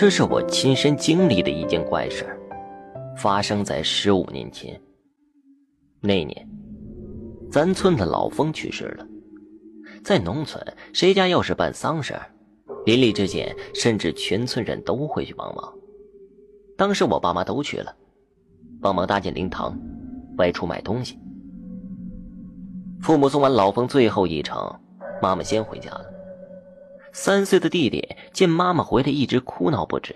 这是我亲身经历的一件怪事发生在十五年前。那年，咱村的老风去世了。在农村，谁家要是办丧事，邻里之间甚至全村人都会去帮忙。当时我爸妈都去了，帮忙搭建灵堂，外出买东西。父母送完老风最后一程，妈妈先回家了。三岁的弟弟见妈妈回来，一直哭闹不止。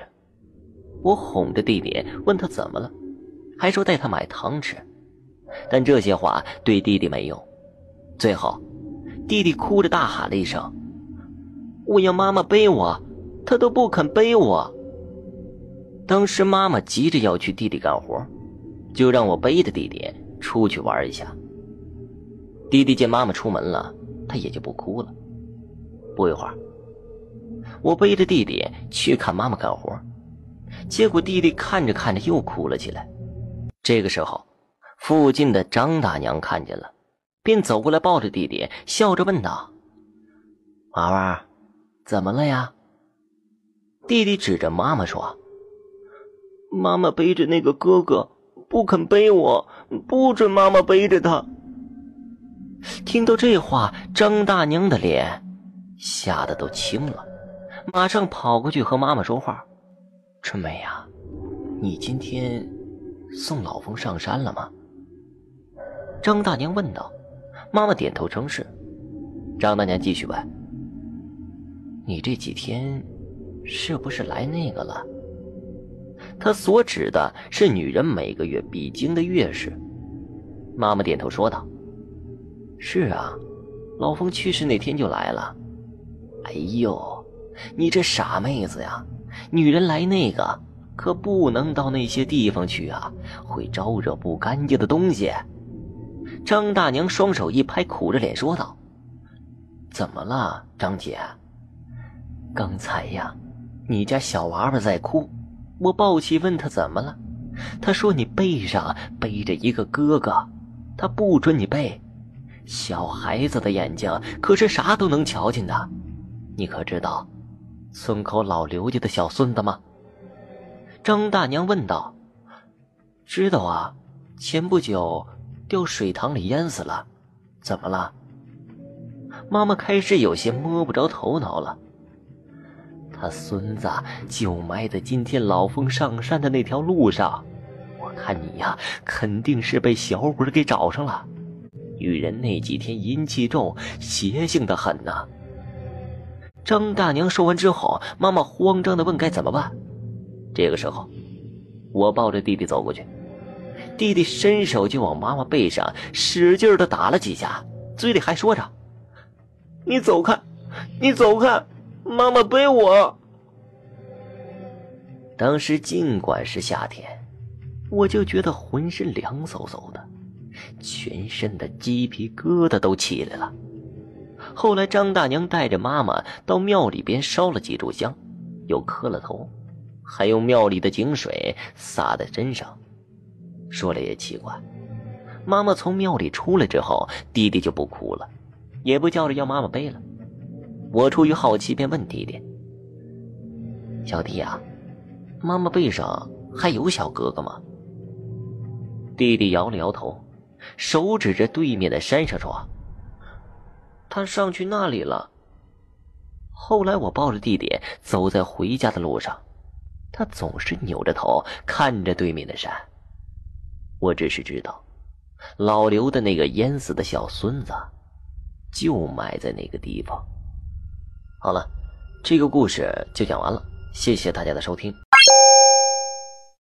我哄着弟弟，问他怎么了，还说带他买糖吃。但这些话对弟弟没用。最后，弟弟哭着大喊了一声：“我要妈妈背我，他都不肯背我。”当时妈妈急着要去地里干活，就让我背着弟弟出去玩一下。弟弟见妈妈出门了，他也就不哭了。不一会儿，我背着弟弟去看妈妈干活，结果弟弟看着看着又哭了起来。这个时候，附近的张大娘看见了，便走过来抱着弟弟，笑着问道：“娃娃，怎么了呀？”弟弟指着妈妈说：“妈妈背着那个哥哥，不肯背我，不准妈妈背着他。”听到这话，张大娘的脸吓得都青了，马上跑过去和妈妈说话：“春梅呀，你今天送老冯上山了吗？”张大娘问道。妈妈点头称是。张大娘继续问：“你这几天是不是来那个了？”她所指的是女人每个月必经的月事。妈妈点头说道。是啊，老冯去世那天就来了。哎呦，你这傻妹子呀！女人来那个可不能到那些地方去啊，会招惹不干净的东西。张大娘双手一拍，苦着脸说道：“怎么了，张姐？刚才呀，你家小娃娃在哭，我抱起问他怎么了，他说你背上背着一个哥哥，他不准你背。”小孩子的眼睛可是啥都能瞧见的，你可知道村口老刘家的小孙子吗？张大娘问道。知道啊，前不久掉水塘里淹死了，怎么了？妈妈开始有些摸不着头脑了。他孙子就埋在今天老峰上山的那条路上，我看你呀，肯定是被小鬼给找上了。女人那几天阴气重，邪性的很呐。张大娘说完之后，妈妈慌张的问：“该怎么办？”这个时候，我抱着弟弟走过去，弟弟伸手就往妈妈背上使劲的打了几下，嘴里还说着：“你走开，你走开，妈妈背我。”当时尽管是夏天，我就觉得浑身凉飕飕的。全身的鸡皮疙瘩都起来了。后来张大娘带着妈妈到庙里边烧了几炷香，又磕了头，还用庙里的井水洒在身上。说来也奇怪，妈妈从庙里出来之后，弟弟就不哭了，也不叫着要妈妈背了。我出于好奇，便问弟弟：“小弟呀，妈妈背上还有小哥哥吗？”弟弟摇了摇头。手指着对面的山上说：“他上去那里了。”后来我抱着弟弟走在回家的路上，他总是扭着头看着对面的山。我只是知道，老刘的那个淹死的小孙子，就埋在那个地方。好了，这个故事就讲完了，谢谢大家的收听。